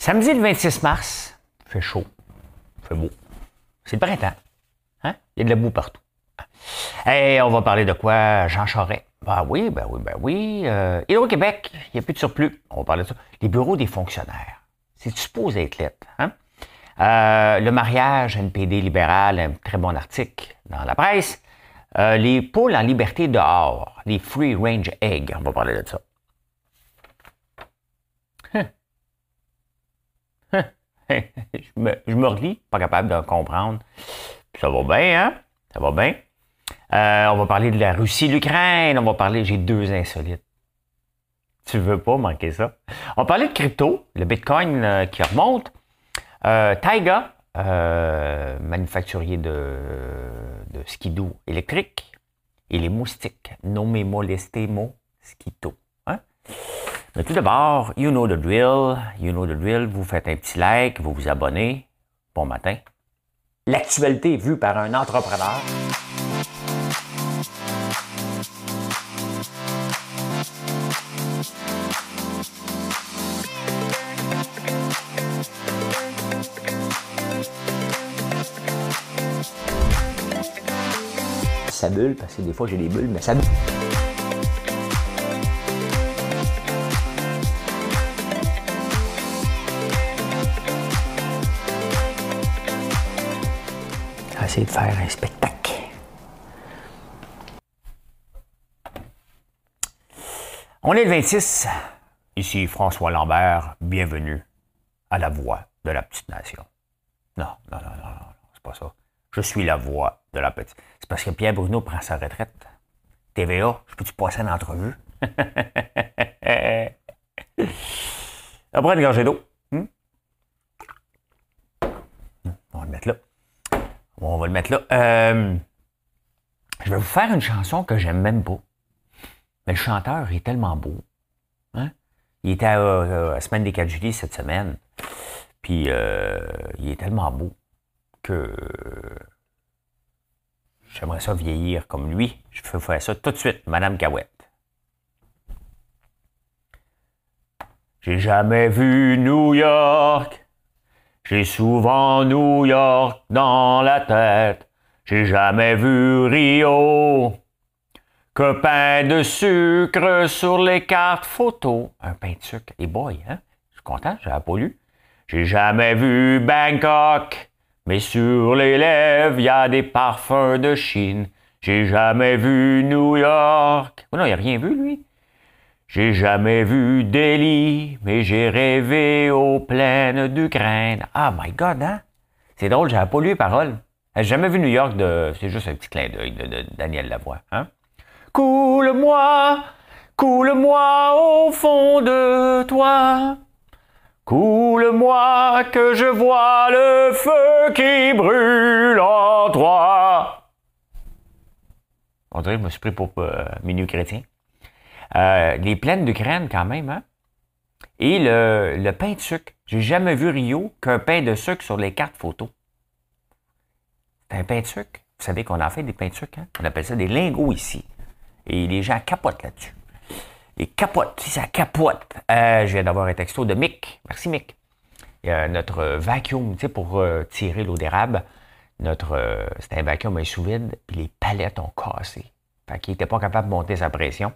Samedi le 26 mars, fait chaud, fait beau. C'est le printemps. Hein? Il y a de la boue partout. Et on va parler de quoi? Jean Charest? Ben oui, ben oui, ben oui. Euh, Hydro-Québec, il n'y a plus de surplus. On va parler de ça. Les bureaux des fonctionnaires. C'est supposé être lettre. Hein? Euh, le mariage NPD libéral, un très bon article dans la presse. Euh, les poules en liberté dehors, les free range eggs, on va parler de ça. Hein? Hein? je, me, relis, pas capable de comprendre. ça va bien, hein? Ça va bien. Euh, on va parler de la Russie, l'Ukraine. On va parler, j'ai deux insolites. Tu veux pas manquer ça? On va parler de crypto, le Bitcoin euh, qui remonte. Euh, Taiga, manufacturier de, de skidoo électrique. Et les moustiques, nommez molesté mosquito. Hein? Mais tout d'abord, you know the drill. You know the drill. Vous faites un petit like, vous vous abonnez. Bon matin. L'actualité vue par un entrepreneur. Ça bulle, parce que des fois j'ai des bulles, mais ça bulle. De faire un spectacle. On est le 26. Ici François Lambert. Bienvenue à la voix de la petite nation. Non, non, non, non, non, c'est pas ça. Je suis la voix de la petite. C'est parce que Pierre Bruno prend sa retraite. TVA, je peux-tu passer une entrevue? Après une gorgée d'eau. Hmm? On va le mettre là. On va le mettre là. Euh, je vais vous faire une chanson que j'aime même pas. Mais le chanteur est tellement beau. Hein? Il était à, la semaine des 4 juillet cette semaine. Puis euh, il est tellement beau que j'aimerais ça vieillir comme lui. Je vais faire ça tout de suite, Madame Cahouette. J'ai jamais vu New York. J'ai souvent New York dans la tête. J'ai jamais vu Rio. Que pain de sucre sur les cartes photos. Un pain de sucre. Et hein? Je suis content, j'avais pas lu. J'ai jamais vu Bangkok. Mais sur les lèvres, il y a des parfums de Chine. J'ai jamais vu New York. Oh non, il a rien vu, lui. J'ai jamais vu Delhi, mais j'ai rêvé aux plaines d'Ukraine. Ah, my God, hein? C'est drôle, j'avais pas lu les paroles. J'ai jamais vu New York de. C'est juste un petit clin d'œil de, Daniel Lavoie, hein? Coule-moi, coule-moi au fond de toi. Coule-moi que je vois le feu qui brûle en toi. On dirait je me suis pris pour euh, Minuit chrétien. Euh, les plaines d'Ukraine quand même, hein? Et le, pain de sucre. J'ai jamais vu Rio qu'un pain de sucre sur les cartes photos. C'est un pain de sucre. Vous savez qu'on a fait des pains de sucre, hein? On appelle ça des lingots ici. Et les gens capotent là-dessus. Ils capotent, ça capote. Euh, je viens d'avoir un texto de Mick. Merci Mick. Notre vacuum, tu sais, pour euh, tirer l'eau d'érable. Notre, c'était un vacuum à sous vide, puis les palettes ont cassé. Fait qu'il n'était pas capable de monter sa pression.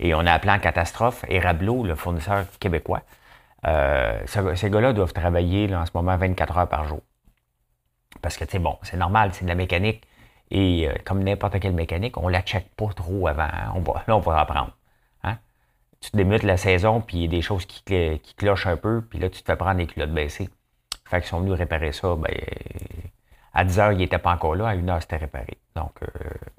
Et on a appelé en catastrophe. Et Rablo, le fournisseur québécois, euh, ces gars-là doivent travailler en ce moment 24 heures par jour. Parce que, tu sais, bon, c'est normal, c'est de la mécanique. Et euh, comme n'importe quelle mécanique, on la check pas trop avant. Hein. On va, là, on va apprendre. Hein? Tu débutes la saison, puis il y a des choses qui, clochent un peu, puis là, tu te fais prendre les culottes baissées. Fait qu'ils sont venus réparer ça. Ben, à 10 heures, il n'était pas encore là. À 1 heure, c'était réparé. Donc, euh,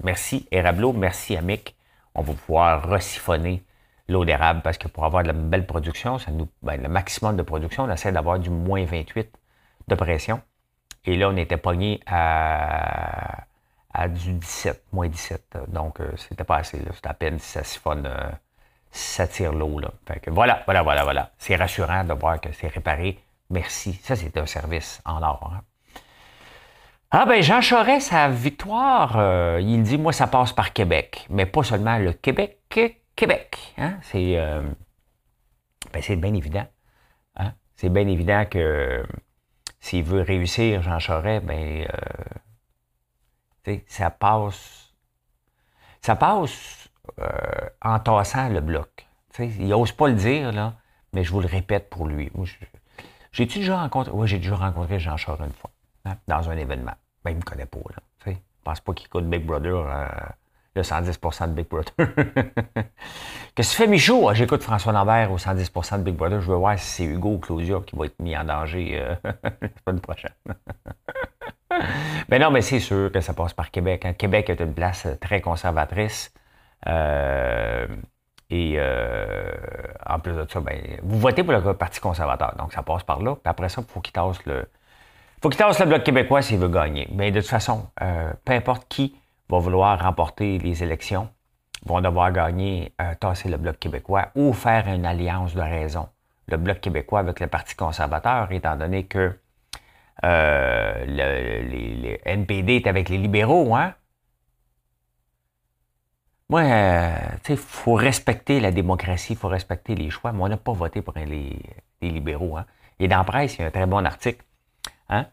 merci, Erablo. Merci à Mick on va pouvoir resiphonner l'eau d'érable parce que pour avoir de la belle production, ben, le maximum de production, on essaie d'avoir du moins 28 de pression. Et là, on était pogné à, du 17, moins 17. Donc, euh, c'était pas assez. C'était à peine si ça siphonne, euh, ça tire l'eau. Voilà, voilà, voilà, voilà. C'est rassurant de voir que c'est réparé. Merci. Ça, c'est un service en or. Hein. Ah ben Jean Charest, sa victoire, euh, il dit moi ça passe par Québec, mais pas seulement le Québec, Québec. Hein? C'est euh, ben, c'est bien évident. Hein? c'est bien évident que s'il veut réussir, Jean Charest, ben, euh, ça passe, ça passe en tassant le bloc. il n'ose pas le dire, là, mais je vous le répète pour lui. J'ai-tu déjà rencontré, oui, j'ai déjà rencontré Jean Charest une fois, dans un événement. Ben, il me connaît pas, là. Je pense pas qu'il écoute Big Brother. Euh, le 110% de Big Brother. Qu'est-ce que tu fais, Michaud? Ah, j'écoute François Lambert au 110% de Big Brother. Je veux voir si c'est Hugo ou Claudia qui va être mis en danger euh, la semaine prochaine. mais non, mais c'est sûr que ça passe par Québec. Hein. Québec est une place très conservatrice. Euh, et euh, en plus de ça, ben, vous votez pour le Parti conservateur. Donc, ça passe par là. Puis après ça, il faut qu'il tasse le. Faut qu'il tasse le Bloc québécois s'il veut gagner. Mais de toute façon, peu importe qui va vouloir remporter les élections, vont devoir gagner, euh, tasser le Bloc québécois ou faire une alliance de raison. Le Bloc québécois avec le Parti conservateur, étant donné que euh, le, NPD est avec les libéraux, hein? Moi, euh, tu sais, il faut respecter la démocratie, il faut respecter les choix, mais on n'a pas voté pour les, libéraux. Hein? Et dans la presse, il y a un très bon article. Hein?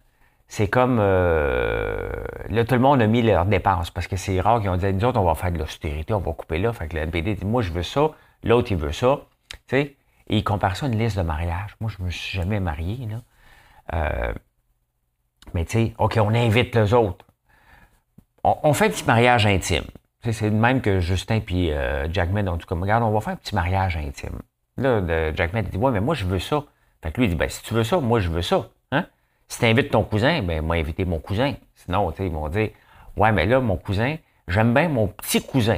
c'est comme euh, là, tout le monde a mis leurs dépenses parce que c'est rare qu'ils ont dit nous autres, on va faire de l'austérité, on va couper là. Fait que le NPD dit Moi, je veux ça, l'autre, il veut ça. Tu sais, et il compare ça à une liste de mariage. Moi, je me suis jamais marié, là. Euh, mais tu sais, OK, on invite les autres. On, fait un petit mariage intime. C'est le même que Justin puis euh, Jackman ont tout comme regarde, on va faire un petit mariage intime. Là, Jackman dit Ouais, mais moi, je veux ça. Fait que lui, il dit Ben, si tu veux ça, moi, je veux ça. Si tu invites ton cousin, ben, moi, invité mon cousin. Sinon, tu sais, ils vont dire, ouais, mais là, mon cousin, j'aime bien mon petit cousin.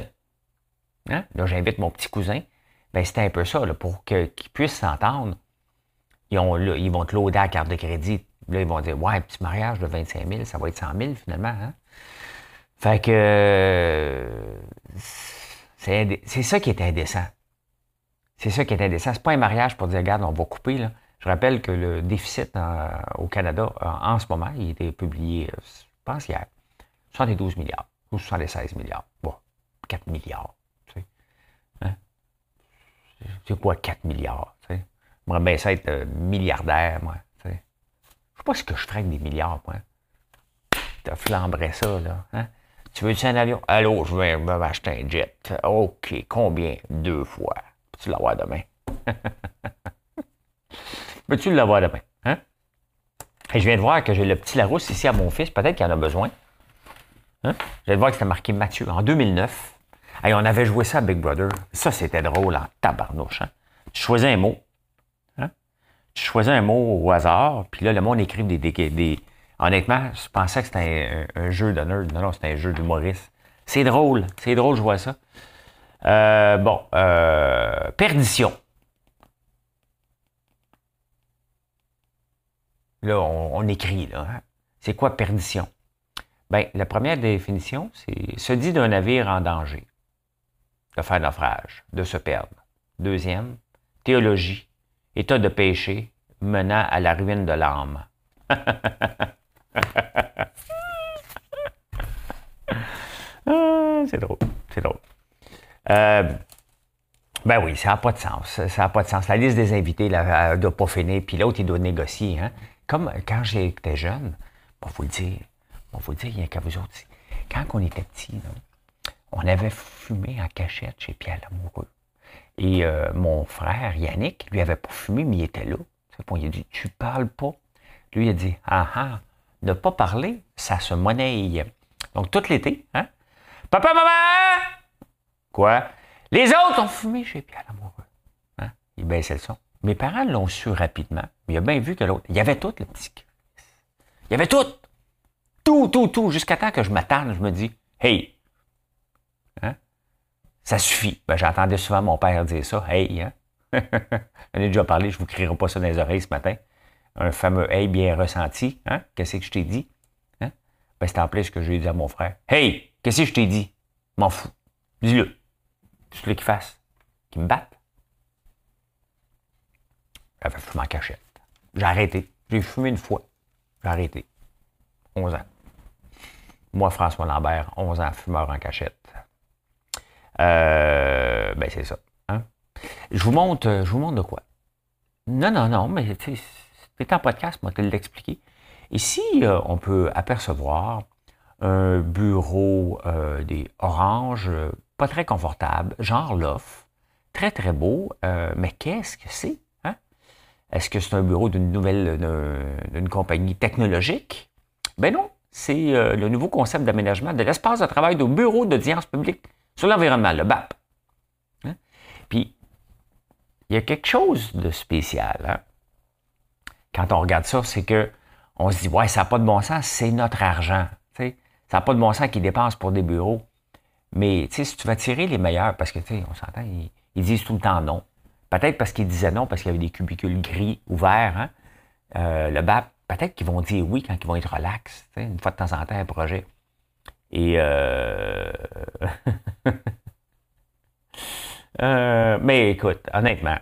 Hein? Là, j'invite mon petit cousin. Ben, c'était un peu ça, là, pour qu'ils puissent s'entendre. Ils, ont, ils vont te loader à la carte de crédit. Là, ils vont dire, ouais, petit mariage de 25 000, ça va être 100 000 finalement. Hein? Fait que c'est ça qui est indécent. C'est ça qui est indécent. C'est pas un mariage pour dire, regarde, on va couper, là. Je rappelle que le déficit au Canada, en, ce moment, il été publié, euh, je pense hier, 72 milliards ou 76 milliards. Bon, 4 milliards. Tu sais. Hein? C'est quoi 4 milliards? Tu sais? Moi, bien ça être euh, milliardaire, moi. Tu sais. Je sais pas ce que je ferais avec des milliards, moi. Tu flamberais ça, là. Hein? Tu veux-tu un avion? Allô, je vais m'acheter un jet. OK, combien? Deux fois. Peux-tu l'avoir demain? Peux-tu l'avoir demain? Hein? Et je viens de voir que j'ai le petit Larousse ici à mon fils. Peut-être qu'il en a besoin. Hein? Je viens de voir que c'était marqué Mathieu en 2009. Et on avait joué ça à Big Brother. Ça, c'était drôle en tabarnouche. Hein? Tu choisis un mot. Hein? Tu choisis un mot au hasard. Puis là, le monde écrit des, des, Honnêtement, je pensais que c'était un, jeu nerd. Non, non, c'était un jeu d'humoriste. C'est drôle. C'est drôle, je vois ça. Euh, bon, euh, perdition. Là, on, écrit, là. Hein. C'est quoi perdition? Bien, la première définition, c'est se dit d'un navire en danger, de faire naufrage, de se perdre. Deuxième, théologie, état de péché menant à la ruine de l'âme. Ah, c'est drôle, c'est drôle. Euh, ben oui, ça n'a pas de sens. Ça n'a pas de sens. La liste des invités ne doit pas finir, puis l'autre, il doit négocier. Hein? Comme quand j'étais jeune, on vous le dire, vous le dire, il y a qu'à vous autres. Quand on était petit, on avait fumé en cachette chez Pierre Lamoureux. Et euh, mon frère Yannick, lui avait pas fumé, mais il était là. il a dit Tu parles pas. Lui, il a dit Ah ah, ne pas parler, ça se monnaie. Donc, tout l'été, hein? Papa, maman! Quoi? Les autres ont fumé chez Pierre Lamoureux. Hein? Il baissait le son. Mes parents l'ont su rapidement, mais il a bien vu que l'autre. Il y avait tout, le petit. Il y avait tout. Tout, tout, tout. Jusqu'à temps que je m'attende, je me dis Hey! Hein? Ça suffit. Ben, j'entendais souvent mon père dire ça. Hey! Hein? J'en ai déjà parlé, je ne vous crierai pas ça dans les oreilles ce matin. Un fameux hey bien ressenti. Hein? Qu'est-ce que je t'ai dit? Hein? Ben, c'est en plus ce que j'ai dit à mon frère. Hey! Qu'est-ce que je t'ai dit? M'en fous. Dis-le. Tu veux qu'il fasse? Qu'il me batte? Fumé en cachette. J'ai arrêté. J'ai fumé une fois. J'ai arrêté. 11 ans. Moi, François Lambert, 11 ans, fumeur en cachette. Euh, ben, c'est ça. Hein? Je vous montre, je vous de quoi. Non, non, non, mais C'est en podcast, moi, te l'expliquer. Ici, euh, on peut apercevoir un bureau euh, des oranges, pas très confortable, genre loft, très très beau, mais qu'est-ce que c'est? Est-ce que c'est un bureau d'une nouvelle, d'une compagnie technologique? Ben non, c'est le nouveau concept d'aménagement de l'espace de travail de bureau d'audience publique sur l'environnement, le BAP. Hein? Puis, il y a quelque chose de spécial. Hein? Quand on regarde ça, c'est que on se dit, ouais, ça n'a pas de bon sens, c'est notre argent. Ça n'a pas de bon sens qu'ils dépensent pour des bureaux. Mais si tu vas tirer les meilleurs, parce que on s'entend, ils, disent tout le temps non. Peut-être parce qu'ils disaient non, parce qu'il y avait des cubicules gris ouverts. Hein? Euh, le BAP, peut-être qu'ils vont dire oui quand ils vont être relax, une fois de temps en temps, un projet. Et euh... Euh, mais écoute, honnêtement,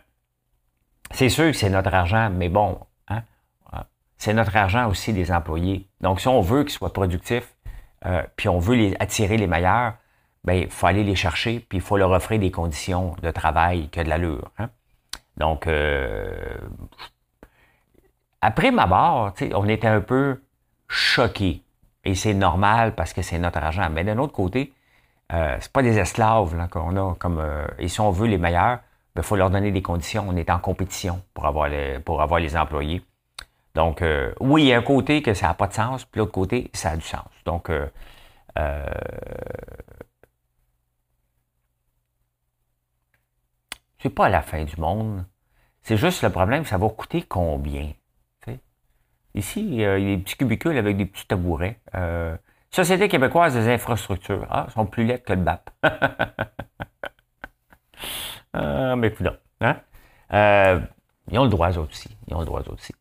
c'est sûr que c'est notre argent, mais bon, hein, c'est notre argent aussi des employés. Donc, si on veut qu'ils soient productifs, euh, puis on veut attirer les meilleurs, ben, il faut aller les chercher, puis il faut leur offrir des conditions de travail que de l'allure. Hein. Donc, euh, après ma barre, on était un peu choqués. Et c'est normal parce que c'est notre argent. Mais d'un autre côté, euh, c'est pas des esclaves qu'on a. Comme, euh, et si on veut les meilleurs, il ben, faut leur donner des conditions. On est en compétition pour avoir les, pour avoir les employés. Donc, euh, oui, il y a un côté que ça n'a pas de sens, puis l'autre côté, ça a du sens. Donc, euh, c'est pas la fin du monde. C'est juste le problème, ça va coûter combien? Ici, il y a des petits cubicules avec des petits tabourets. Société québécoise des infrastructures. Ah, sont plus lettres que le BAP. ah, mais écoute, hein? Euh, ils ont le droit, aussi. Ils ont le droit, aussi.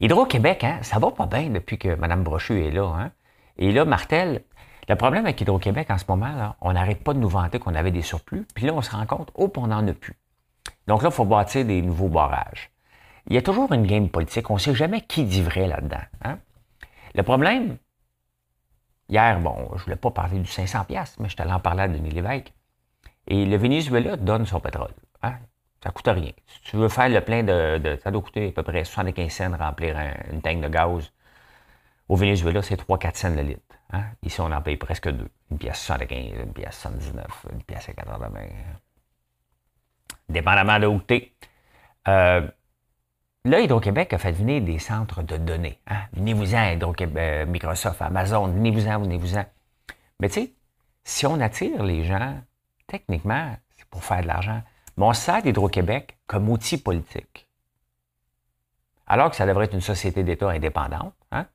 Hydro-Québec, hein, ça va pas bien depuis que Mme Brochu est là. Hein? Et là, Martel, le problème avec Hydro-Québec en ce moment, là, on n'arrête pas de nous vanter qu'on avait des surplus. Puis là, on se rend compte, oh, on n'en a plus. Donc là, il faut bâtir des nouveaux barrages. Il y a toujours une game politique. On ne sait jamais qui dit vrai là-dedans. Hein? Le problème, Hier, bon, je ne voulais pas parler du 500$, mais je allé en parler à Denis Lévesque. Et le Venezuela donne son pétrole. Hein? Ça ne coûte rien. Si tu veux faire le plein de, Ça doit coûter à peu près 75 cents remplir une tank de gaz. Au Venezuela, c'est 3-4 cents le litre. Hein? Ici, on en paye presque deux. Une pièce 75, une pièce 79, une pièce à 80. Dépendamment de où tu. Euh, Là, Hydro-Québec a fait venir des centres de données. Hein? Venez-vous-en, Hydro-Québec, euh, Microsoft, Amazon, venez-vous-en, venez-vous-en. Mais tu sais, si on attire les gens, techniquement, c'est pour faire de l'argent. Mais on sert d'Hydro-Québec comme outil politique. Alors que ça devrait être une société d'État indépendante. Hein?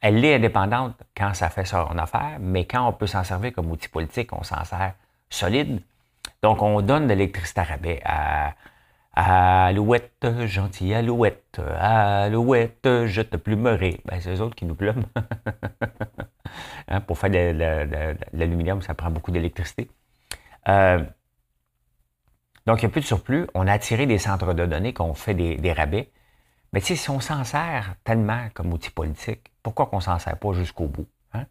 Elle est indépendante quand ça fait son affaire, mais quand on peut s'en servir comme outil politique, on s'en sert solide. Donc, on donne de l'électricité à rabais à, Alouette, gentil alouette, alouette, je te plumerai. Ben, c'est eux autres qui nous plument. Hein, pour faire de, l'aluminium, ça prend beaucoup d'électricité. Euh, donc, il n'y a plus de surplus. On a attiré des centres de données, qu'on fait des, rabais. Mais tu sais, si on s'en sert tellement comme outil politique, pourquoi qu'on s'en sert pas jusqu'au bout? Hein?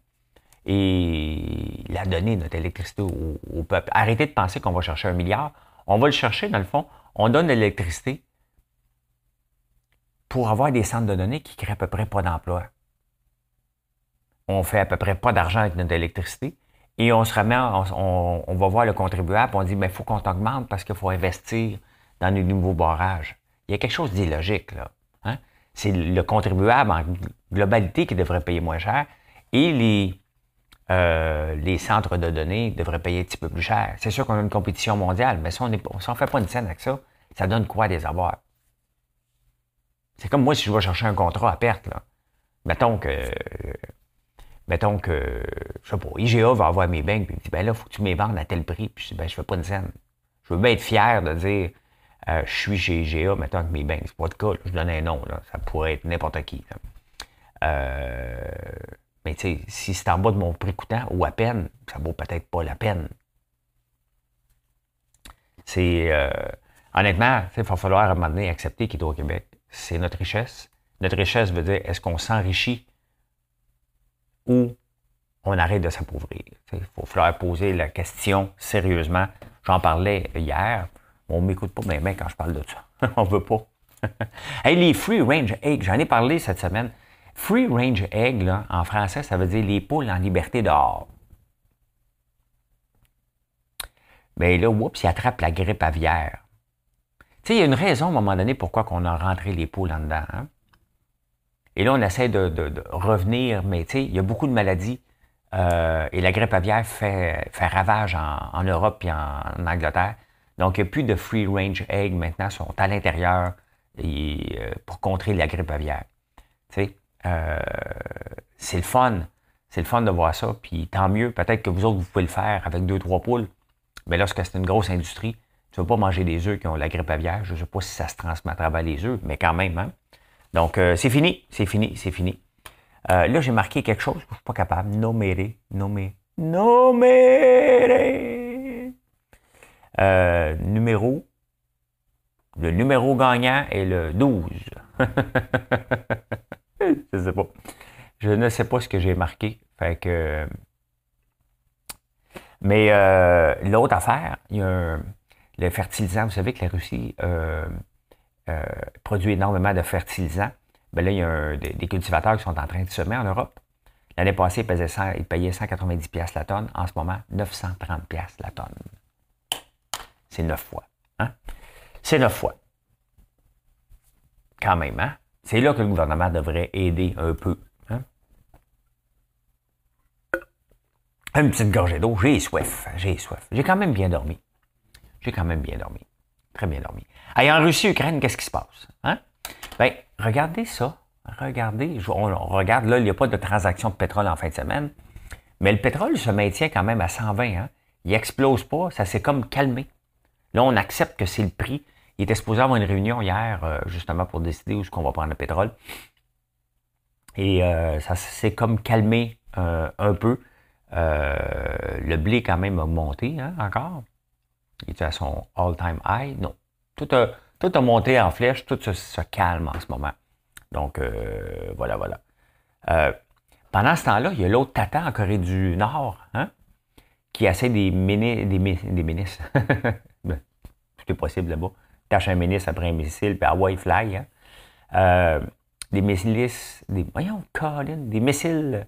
Et la donner, notre électricité au, peuple. Arrêtez de penser qu'on va chercher un milliard. On va le chercher, dans le fond, on donne de l'électricité pour avoir des centres de données qui créent à peu près pas d'emploi. On fait à peu près pas d'argent avec notre électricité et on se remet, on, va voir le contribuable, on dit, mais il faut qu'on t'augmente parce qu'il faut investir dans de nouveaux barrages. Il y a quelque chose d'illogique, là. C'est le contribuable en globalité qui devrait payer moins cher et les, euh, les centres de données devraient payer un petit peu plus cher. C'est sûr qu'on a une compétition mondiale, mais si on ne fait pas une scène avec ça, ça donne quoi des avoirs? C'est comme moi si je vais chercher un contrat à perte. Là. Mettons que, mettons que, je sais pas, IGA va avoir mes banques, puis il dit, ben là, faut que tu me vendes à tel prix. Puis je dis, ben, je fais pas une scène. Je veux bien être fier de dire, euh, je suis chez IGA, mettons que mes banques. C'est pas le cas, je donne un nom, là. Ça pourrait être n'importe qui. Euh, mais tu sais, si c'est en bas de mon prix coûtant ou à peine, ça vaut peut-être pas la peine. C'est. Euh, honnêtement, il va falloir à un moment donné accepter qu'Hydro-Québec, c'est notre richesse. Notre richesse veut dire est-ce qu'on s'enrichit ou on arrête de s'appauvrir? Il faut falloir poser la question sérieusement. J'en parlais hier. On m'écoute pas bien, quand je parle de ça. on veut pas. hey, les free range eggs, j'en ai parlé cette semaine. Free range egg, là, en français, ça veut dire les poules en liberté dehors. Mais ben là, oups, il attrape la grippe aviaire. Tu sais, il y a une raison à un moment donné pourquoi on a rentré les poules en dedans. Hein? Et là, on essaie de, revenir, mais tu sais, il y a beaucoup de maladies. Euh, et la grippe aviaire fait, fait ravage en, Europe et en, Angleterre. Donc, il n'y a plus de free range eggs maintenant, sont à l'intérieur euh, pour contrer la grippe aviaire. Tu sais, euh, c'est le fun. C'est le fun de voir ça. Puis tant mieux, peut-être que vous autres, vous pouvez le faire avec deux, trois poules. Mais lorsque c'est une grosse industrie, tu ne vas pas manger des œufs qui ont la grippe aviaire. Je ne sais pas si ça se transmet à travers les œufs, mais quand même. Hein? Donc, euh, c'est fini, c'est fini, c'est fini. Euh, là, j'ai marqué quelque chose, je ne suis pas capable. Nomere, nommer, nomere. Euh, numéro. Le numéro gagnant est le 12. je ne sais pas. Je ne sais pas ce que j'ai marqué. Fait que mais euh, l'autre affaire, il y a le fertilisant. Vous savez que la Russie euh, produit énormément de fertilisants. Bien là, il y a des, cultivateurs qui sont en train de semer en Europe. L'année passée, ils, payaient 190$ la tonne. En ce moment, 930$ la tonne. C'est neuf fois. Hein? C'est neuf fois. Quand même, hein? C'est là que le gouvernement devrait aider un peu. Une petite gorgée d'eau, j'ai soif, j'ai soif. J'ai quand même bien dormi. J'ai quand même bien dormi. Très bien dormi. Et en Russie, Ukraine, qu'est-ce qui se passe? Hein? Bien, regardez ça. Regardez, on, regarde, là, il n'y a pas de transaction de pétrole en fin de semaine. Mais le pétrole se maintient quand même à 120. Hein? Il n'explose pas, ça s'est comme calmé. Là, on accepte que c'est le prix. Il était supposé avoir une réunion hier, euh, justement, pour décider où est-ce qu'on va prendre le pétrole. Et euh, ça s'est comme calmé euh, un peu. Le blé, quand même, a monté hein, encore. Il était à son all-time high. Non. Tout a, tout a monté en flèche. Tout se, calme en ce moment. Donc, voilà, voilà. Pendant ce temps-là, il y a l'autre tata en Corée du Nord hein, qui essaie des ministres. Possible là-bas. Tâche un ministre après un missile, puis Hawaii fly. Hein. des missiles, des, voyons, des missiles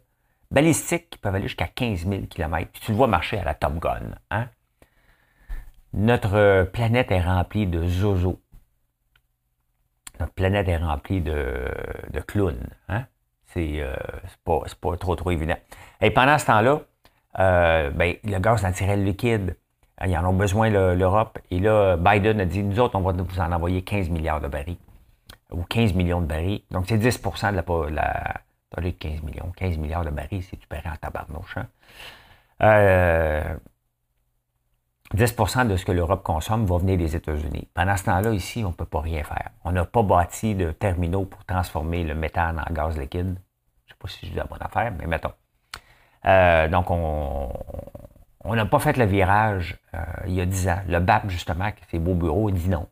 balistiques qui peuvent aller jusqu'à 15 000 km. tu le vois marcher à la Top Gun. Hein? Notre planète est remplie de zozo. Notre planète est remplie de, de clowns. Hein? C'est euh, pas, pas, trop, trop évident. Et pendant ce temps-là, euh, ben, le gaz naturel liquide, ils en ont besoin l'Europe. Et là, Biden a dit, nous autres, on va vous en envoyer 15 milliards de barils. Ou 15 millions de barils. Donc, c'est 10% de la, T'as 15 millions. 15 milliards de barils, c'est super en tabarnouche. Hein? 10% euh, de ce que l'Europe consomme va venir des États-Unis. Pendant ce temps-là, ici, on ne peut pas rien faire. On n'a pas bâti de terminaux pour transformer le méthane en gaz liquide. Je ne sais pas si je dis la bonne affaire, mais mettons. Euh, donc, on n'a pas fait le virage euh, il y a 10 ans. Le BAP, justement, qui fait beau bureau, dit non.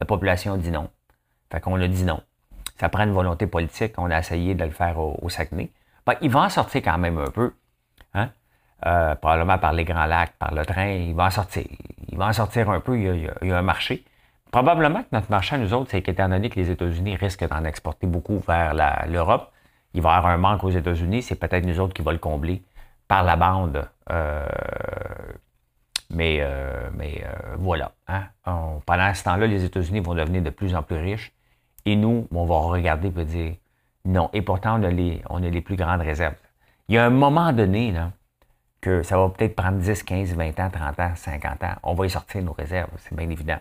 La population dit non. Fait qu'on a dit non ça prend une volonté politique. On a essayé de le faire au, Saguenay. Ben, il va en sortir quand même un peu. Hein? Euh, probablement par les Grands Lacs, par le train, il va en sortir. Il va en sortir un peu, il y a, un marché. Probablement que notre marché à nous autres, c'est qu'étant donné que les États-Unis risquent d'en exporter beaucoup vers l'Europe, il va y avoir un manque aux États-Unis, c'est peut-être nous autres qui va le combler par la bande. Euh, mais euh, mais voilà. Hein? pendant ce temps-là, les États-Unis vont devenir de plus en plus riches. Et nous, on va regarder et dire non. Et pourtant, on a, les, plus grandes réserves. Il y a un moment donné, là, que ça va peut-être prendre 10, 15, 20 ans, 30 ans, 50 ans. On va y sortir nos réserves, c'est bien évident.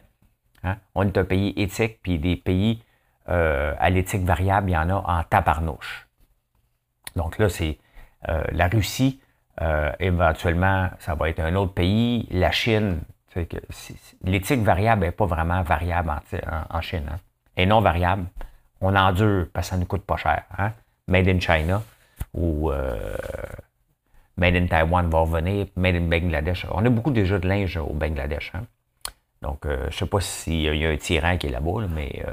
Hein? On est un pays éthique, puis des pays euh, à l'éthique variable, il y en a en tabarnouche. Donc là, c'est euh, la Russie, euh, éventuellement, ça va être un autre pays. La Chine, l'éthique variable n'est pas vraiment variable en, Chine. Hein? est non variable, on endure parce que ça ne coûte pas cher. Hein? Made in China ou euh, Made in Taiwan va revenir, Made in Bangladesh. On a beaucoup déjà de linge au Bangladesh. Hein? Donc, euh, je ne sais pas s'il y a un tyran qui est là-bas, mais,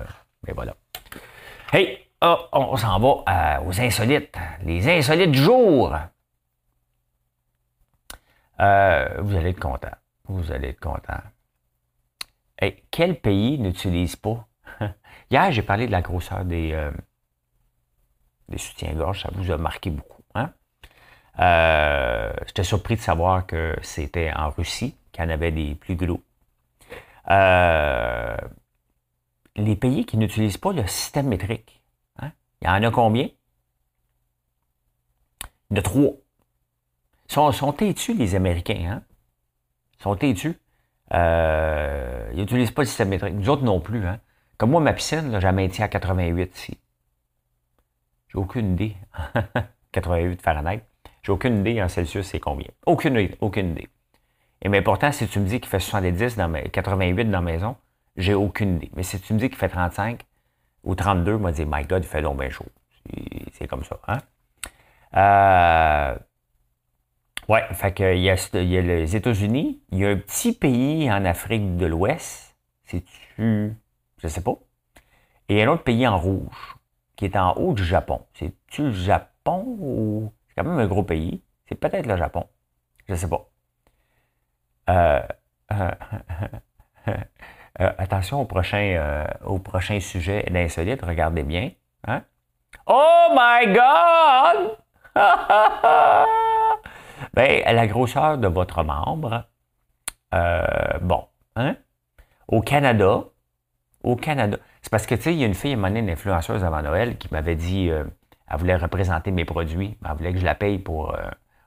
mais voilà. Hey, oh, on s'en va aux insolites. Les insolites du jour. Vous allez être content. Vous allez être content. Hey, quel pays n'utilise pas? Hier, j'ai parlé de la grosseur des, euh, des soutiens-gorge. Ça vous a marqué beaucoup. Hein? Euh, j'étais surpris de savoir que c'était en Russie qu'il y en avait des plus gros. Euh, les pays qui n'utilisent pas le système métrique, hein? il y en a combien? Il y en a trois. Sont, sont têtus, les Américains. Hein? Ils sont têtus. Euh, ils n'utilisent pas le système métrique. Nous autres non plus. Hein? Comme moi, ma piscine, j'ai maintiens à 88 ici. J'ai aucune idée. 88 Fahrenheit. J'ai aucune idée en Celsius, c'est combien. Aucune idée. Aucune idée. Et mais pourtant, si tu me dis qu'il fait 70 dans ma, 88 dans la maison, j'ai aucune idée. Mais si tu me dis qu'il fait 35 ou 32, moi, je dis, my God, il fait donc bien chaud. C'est comme ça. Hein? Euh, ouais, fait que, il, y a, il y a les États-Unis, il y a un petit pays en Afrique de l'Ouest. C'est-tu. Je sais pas. Et un autre pays en rouge, qui est en haut du Japon. C'est-tu le Japon ou. C'est quand même un gros pays. C'est peut-être le Japon. Je sais pas. Euh, euh, attention au prochain, au prochain sujet d'insolite, regardez bien. Hein? Oh my God! ben, la grosseur de votre membre, euh, bon, hein? Au Canada, au Canada, c'est parce que, tu sais, il y a une fille, à une influenceuse avant Noël, qui m'avait dit, euh, elle voulait représenter mes produits, elle voulait que je la paye pour euh,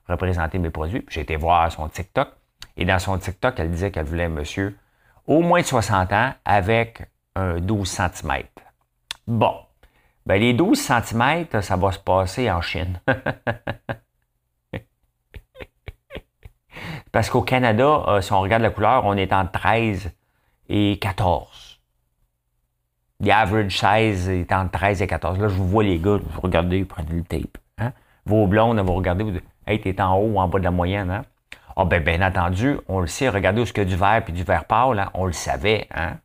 représenter mes produits. J'ai été voir son TikTok, et dans son TikTok, elle disait qu'elle voulait un monsieur au moins de 60 ans avec un 12 cm. Bon, ben, les 12 cm, ça va se passer en Chine. Parce qu'au Canada, euh, si on regarde la couleur, on est entre 13 et 14. L'average size est entre 13 et 14. Là, je vous vois les gars, vous regardez, vous prenez le tape. Hein? Vos blondes, vous regardez, vous dites, hey, t'es en haut ou en bas de la moyenne. Hein? Ah, ben, bien entendu, on le sait, regardez où ce qu'il y a du vert puis du vert pâle, hein? on le savait. Hein?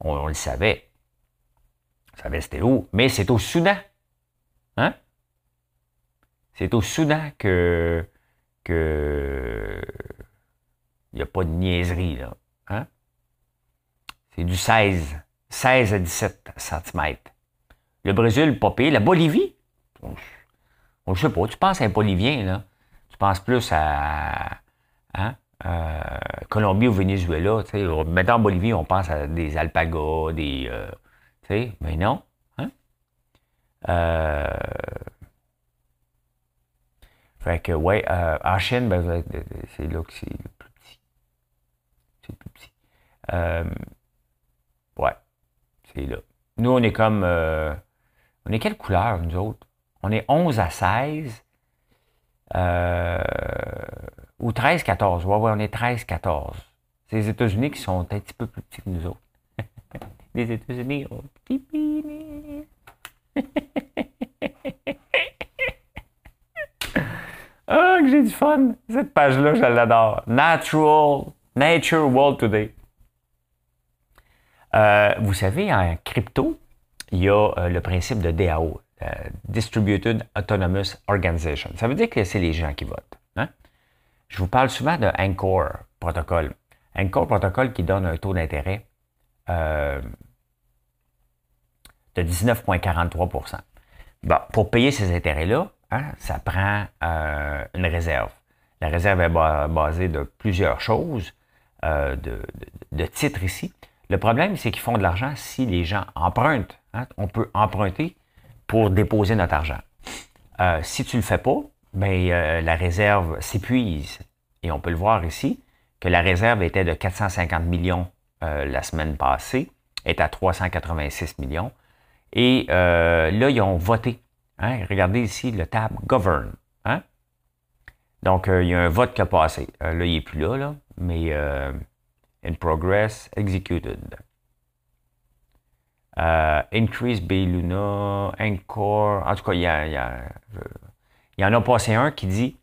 on le savait. Ça savais c'était où, mais c'est au Soudan. Hein? C'est au Soudan que il n'y a pas de niaiserie, là. Hein? C'est du 16, 16 à 17 cm. Le Brésil, pas pire. La Bolivie, on ne sait pas. Tu penses à un Bolivien, là. Tu penses plus à hein? Colombie ou Venezuela. Maintenant, en Bolivie, on pense à des alpagas, des, euh, mais non. Hein? Euh... Fait que, ouais, euh, en Chine, ben, c'est là que c'est le plus petit. C'est le plus petit. Euh, ouais, c'est là. Nous, on est comme. Euh, on est quelle couleur, nous autres? On est 11 à 16. Euh, ou 13-14. Ouais, ouais, on est 13-14. C'est les États-Unis qui sont un petit peu plus petits que nous autres. les États-Unis ont Ah, que j'ai du fun! Cette page-là, je l'adore. Natural, Nature World Today. Euh, vous savez, en crypto, il y a euh, le principe de DAO, euh, Distributed Autonomous Organization. Ça veut dire que c'est les gens qui votent. Hein? Je vous parle souvent de Anchor Protocol. Anchor Protocol qui donne un taux d'intérêt de 19,43% bon, Pour payer ces intérêts-là, Hein? ça prend euh, une réserve. La réserve est basée de plusieurs choses, euh, de, titres ici. Le problème, c'est qu'ils font de l'argent si les gens empruntent. Hein? On peut emprunter pour déposer notre argent. Euh, si tu ne le fais pas, ben, la réserve s'épuise. Et on peut le voir ici, que la réserve était de 450 millions la semaine passée, est à 386 millions. Et là, ils ont voté Hein? Regardez ici le tab Govern. Hein? Donc, euh, il y a un vote qui a passé. Euh, là, il n'est plus là, là mais euh, in progress, executed. increase Luna, Encore. En tout cas, il y, il y, en a passé un qui dit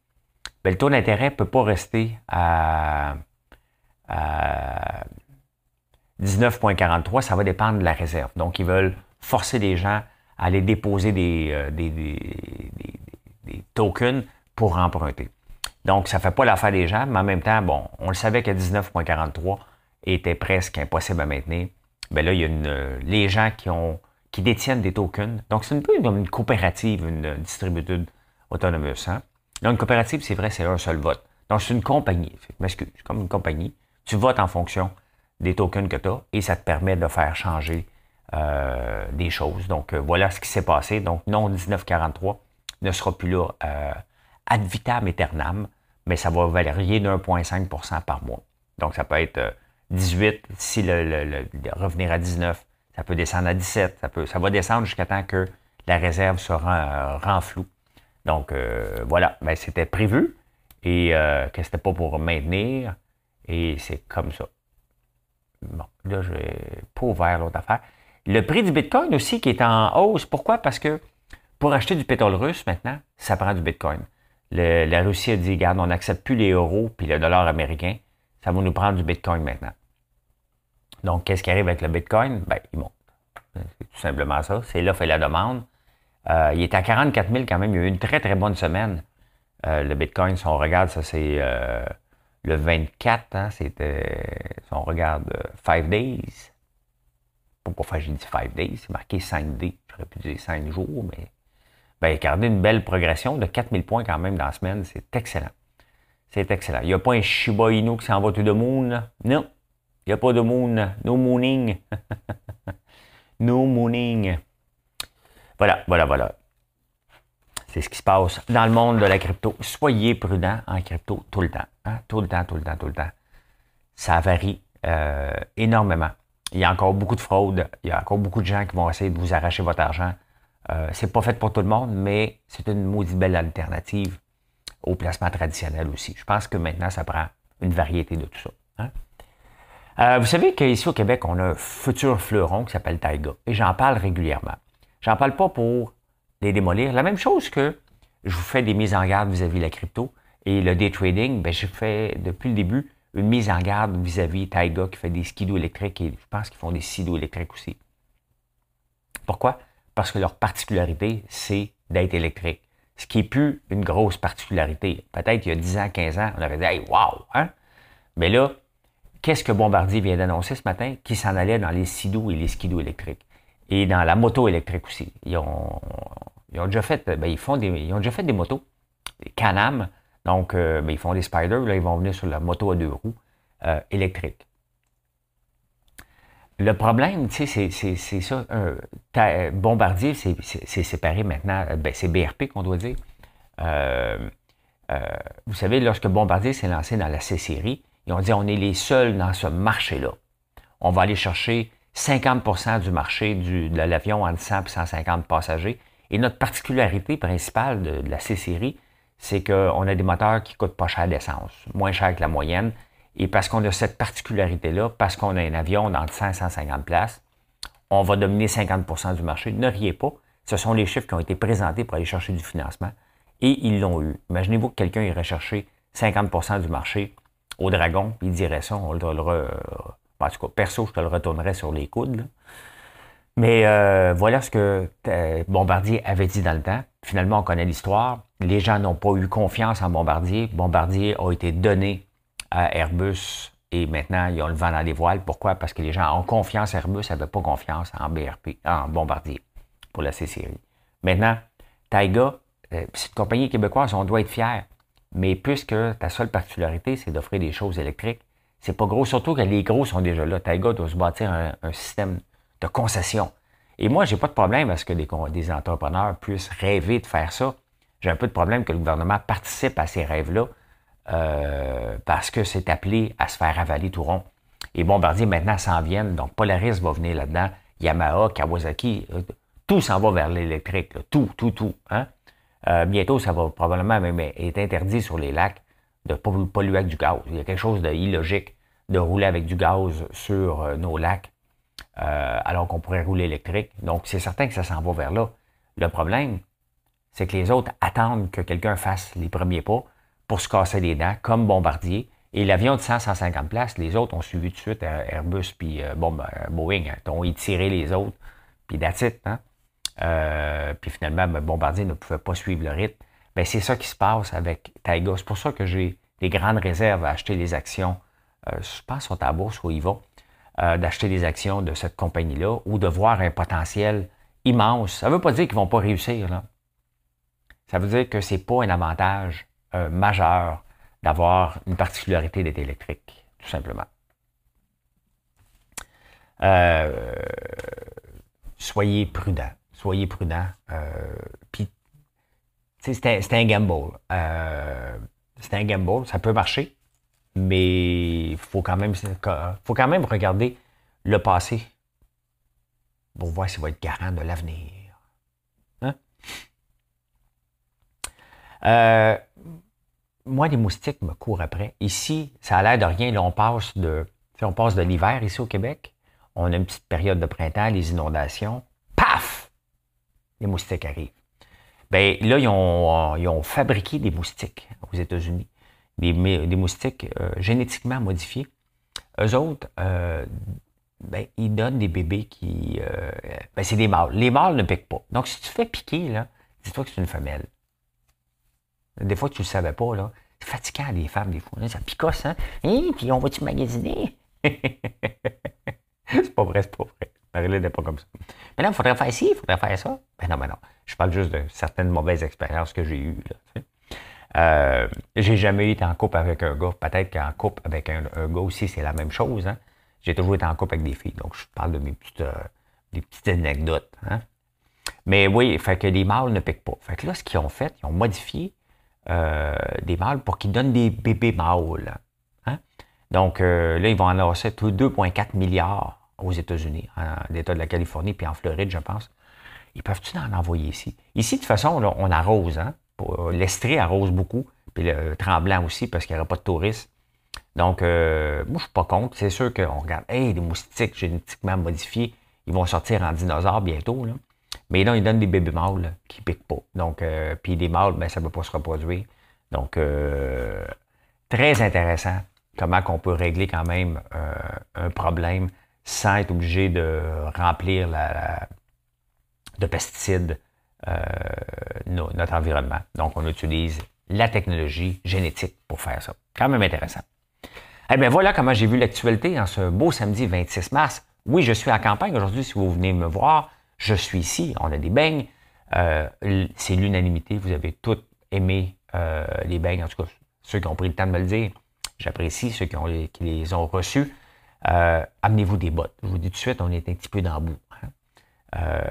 ben, le taux d'intérêt ne peut pas rester à 19,43, ça va dépendre de la réserve. Donc, ils veulent forcer les gens aller déposer euh, des, des, tokens pour emprunter. Donc, ça ne fait pas l'affaire des gens, mais en même temps, bon, on le savait que 19.43 était presque impossible à maintenir. ben là, il y a une, les gens qui ont qui détiennent des tokens. Donc, c'est un peu comme une coopérative, une distribution autonomous. Hein? Là, une coopérative, c'est vrai, c'est un seul vote. Donc, c'est une compagnie. M'excuse, c'est comme une compagnie. Tu votes en fonction des tokens que tu as et ça te permet de faire changer euh, des choses. Donc, euh, voilà ce qui s'est passé. Donc, non 1943 ne sera plus là euh, ad vitam aeternam, mais ça va varier de 1,5% par mois. Donc, ça peut être 18 si le, revenir à 19, ça peut descendre à 17, ça, peut, ça va descendre jusqu'à temps que la réserve sera rend, floue. Donc, voilà, ben, c'était prévu et que c'était pas pour maintenir. Et c'est comme ça. Bon, là, je n'ai pas ouvert l'autre affaire. Le prix du Bitcoin aussi qui est en hausse. Pourquoi? Parce que pour acheter du pétrole russe maintenant, ça prend du Bitcoin. la Russie a dit, regarde, on n'accepte plus les euros puis le dollar américain. Ça va nous prendre du Bitcoin maintenant. Donc, qu'est-ce qui arrive avec le Bitcoin? Ben, il monte. C'est tout simplement ça. C'est l'offre et la demande. Euh, il est à 44 000 quand même. Il y a eu une très, très bonne semaine. Euh, le Bitcoin, si on regarde, ça c'est euh, le 24, hein, c'était, si on regarde 5 days, pourquoi j'ai dit 5 days, c'est marqué 5 d j'aurais pu dire 5 jours, mais ben, garder une belle progression de 4000 points quand même dans la semaine, c'est excellent. C'est excellent. Il n'y a pas un Shiba Inu qui s'en va tout de moon. Non, il n'y a pas de moon. No mooning. no mooning. Voilà, voilà, voilà. C'est ce qui se passe dans le monde de la crypto. Soyez prudent en crypto tout le temps. Hein? Tout le temps, tout le temps, tout le temps. Ça varie euh, énormément. Il y a encore beaucoup de fraude. Il y a encore beaucoup de gens qui vont essayer de vous arracher votre argent. Euh, c'est pas fait pour tout le monde, mais c'est une maudite belle alternative au placement traditionnel aussi. Je pense que maintenant, ça prend une variété de tout ça. Hein. Euh, vous savez qu'ici au Québec, on a un futur fleuron qui s'appelle Taiga. Et j'en parle régulièrement. J'en parle pas pour les démolir. La même chose que je vous fais des mises en garde vis-à-vis de la crypto et le day trading, ben, j'ai fait depuis le début une mise en garde vis-à-vis Taiga qui fait des skidos électriques et je pense qu'ils font des skidos électriques aussi. Pourquoi? Parce que leur particularité, c'est d'être électrique. Ce qui n'est plus une grosse particularité. Peut-être il y a 10 ans, 15 ans, on aurait dit Hey, wow! Hein? Mais là, qu'est-ce que Bombardier vient d'annoncer ce matin? Qui s'en allait dans les skidos et les skidos électriques. Et dans la moto électrique aussi. Ils ont, ils ont déjà fait, ben, ils font des, ils ont déjà fait des motos. Canam, donc, euh, ben, ils font des spiders, là, ils vont venir sur la moto à deux roues euh, électrique. Le problème, tu sais, c'est ça. Bombardier, c'est séparé maintenant. Ben, c'est BRP qu'on doit dire. Euh, vous savez, lorsque Bombardier s'est lancé dans la C-Série, ils ont dit on est les seuls dans ce marché-là. On va aller chercher 50% du marché de l'avion entre 100 et 150 passagers. Et notre particularité principale de, de la C-Série, c'est qu'on a des moteurs qui coûtent pas cher d'essence, moins cher que la moyenne. Et parce qu'on a cette particularité-là, parce qu'on a un avion dans 100 150 places, on va dominer 50% du marché. Ne riez pas. Ce sont les chiffres qui ont été présentés pour aller chercher du financement. Et ils l'ont eu. Imaginez-vous que quelqu'un irait chercher 50% du marché au Dragon, il dirait ça, on le, en tout cas, perso, je te le retournerais sur les coudes. Mais euh, voilà ce que euh, Bombardier avait dit dans le temps. Finalement, on connaît l'histoire. Les gens n'ont pas eu confiance en Bombardier. Bombardier a été donné à Airbus et maintenant, ils ont le vent dans les voiles. Pourquoi? Parce que les gens ont confiance. Airbus n'avait pas confiance en BRP, en Bombardier pour la C-Série. Maintenant, Taiga, euh, c'est compagnie québécoise, on doit être fier. Mais puisque ta seule particularité, c'est d'offrir des choses électriques, c'est pas gros. Surtout que les gros sont déjà là. Taiga doit se bâtir un système de concession. Et moi, j'ai pas de problème à ce que des, entrepreneurs puissent rêver de faire ça. J'ai un peu de problème que le gouvernement participe à ces rêves-là euh, parce que c'est appelé à se faire avaler tout rond. Et Bombardier maintenant s'en viennent, donc Polaris va venir là-dedans, Yamaha, Kawasaki, euh, tout s'en va vers l'électrique, tout, tout, tout. Hein? Euh, bientôt, ça va probablement même être interdit sur les lacs de polluer avec du gaz. Il y a quelque chose d'illogique de rouler avec du gaz sur nos lacs euh, alors qu'on pourrait rouler électrique. Donc, c'est certain que ça s'en va vers là. Le problème, c'est que les autres attendent que quelqu'un fasse les premiers pas pour se casser les dents, comme Bombardier. Et l'avion de 100-150 places, les autres ont suivi tout de suite euh, Airbus puis euh, ben, Boeing. Hein, ont étiré les autres, puis it. Hein? puis finalement, ben, Bombardier ne pouvait pas suivre le rythme. Ben, c'est ça qui se passe avec Taiga. C'est pour ça que j'ai des grandes réserves à acheter les actions. je pense sont à bourse ou ils vont. Euh, d'acheter des actions de cette compagnie-là ou de voir un potentiel immense. Ça ne veut pas dire qu'ils ne vont pas réussir. Là. Ça veut dire que ce n'est pas un avantage euh, majeur d'avoir une particularité d'être électrique, tout simplement. Euh, soyez prudent. Soyez prudent. Puis, c'est un, gamble. c'est un gamble. Ça peut marcher, mais il faut quand même, faut quand même regarder le passé pour voir s'il va être garant de l'avenir. Hein? Euh, moi, les moustiques me courent après. Ici, ça a l'air de rien. Là, on passe de, on passe de l'hiver ici au Québec. On a une petite période de printemps, les inondations. Paf! Les moustiques arrivent. Bien, là, ils ont, ils ont fabriqué des moustiques aux États-Unis des, moustiques euh, génétiquement modifiés, eux autres, euh, ben, ils donnent des bébés qui. Euh, ben, c'est des mâles. Les mâles ne piquent pas. Donc, si tu fais piquer, dis-toi que c'est une femelle. Des fois, tu ne le savais pas, là. C'est fatigant, les femmes, des fois. Ça picosse, hein? Hein? Puis on va-tu magasiner? c'est pas vrai, c'est pas vrai. Marie-Lé n'est pas comme ça. Mais là, il faudrait faire ci, il faudrait faire ça. Ben non, mais non. Je parle juste de certaines mauvaises expériences que j'ai eues. Là, euh, j'ai jamais été en couple avec un gars. Peut-être qu'en couple avec un, gars aussi, c'est la même chose. Hein. J'ai toujours été en couple avec des filles. Donc, je parle de mes petites, euh, des petites anecdotes. Hein. Mais oui, fait que les mâles ne piquent pas. Fait que là, ce qu'ils ont fait, ils ont modifié euh, des mâles pour qu'ils donnent des bébés mâles. Hein. Donc, là, ils vont en lancer 2,4 milliards aux États-Unis, en l'État de la Californie, puis en Floride, je pense. Ils peuvent-tu en envoyer ici? Ici, de toute façon, on arrose. Hein? L'Estrée arrose beaucoup, puis le Tremblant aussi, parce qu'il n'y aura pas de touristes. Donc, euh, moi, je ne suis pas contre. C'est sûr qu'on regarde, hey, des moustiques génétiquement modifiés, ils vont sortir en dinosaures bientôt. Là. Mais là, ils donnent des bébés mâles qui ne piquent pas. Donc, euh, puis des mâles, ben, ça ne peut pas se reproduire. Donc, euh, très intéressant comment on peut régler quand même un problème sans être obligé de remplir la de pesticides euh, notre environnement. Donc, on utilise la technologie génétique pour faire ça. Quand même intéressant. Eh bien, voilà comment j'ai vu l'actualité en ce beau samedi 26 mars. Oui, je suis à campagne aujourd'hui. Si vous venez me voir, je suis ici. On a des beignes. Euh, c'est l'unanimité. Vous avez tous aimé euh, les beignes. En tout cas, ceux qui ont pris le temps de me le dire. J'apprécie ceux qui, les ont reçus. Amenez-vous des bottes. Je vous dis tout de suite, on est un petit peu dans le bout. Euh,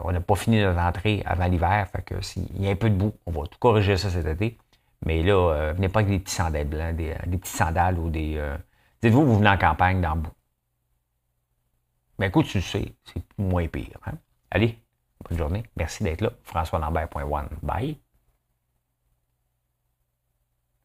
on n'a pas fini notre entrée avant l'hiver, fait que y a un peu de boue, on va tout corriger ça cet été. Mais là, euh, venez pas avec des petits sandales blancs, des, des petits sandales ou des. Euh, dites-vous, vous venez en campagne dans le bout. Mais écoute, tu le sais, c'est moins pire. Hein? Allez, bonne journée. Merci d'être là. FrançoisLambert.one. Bye.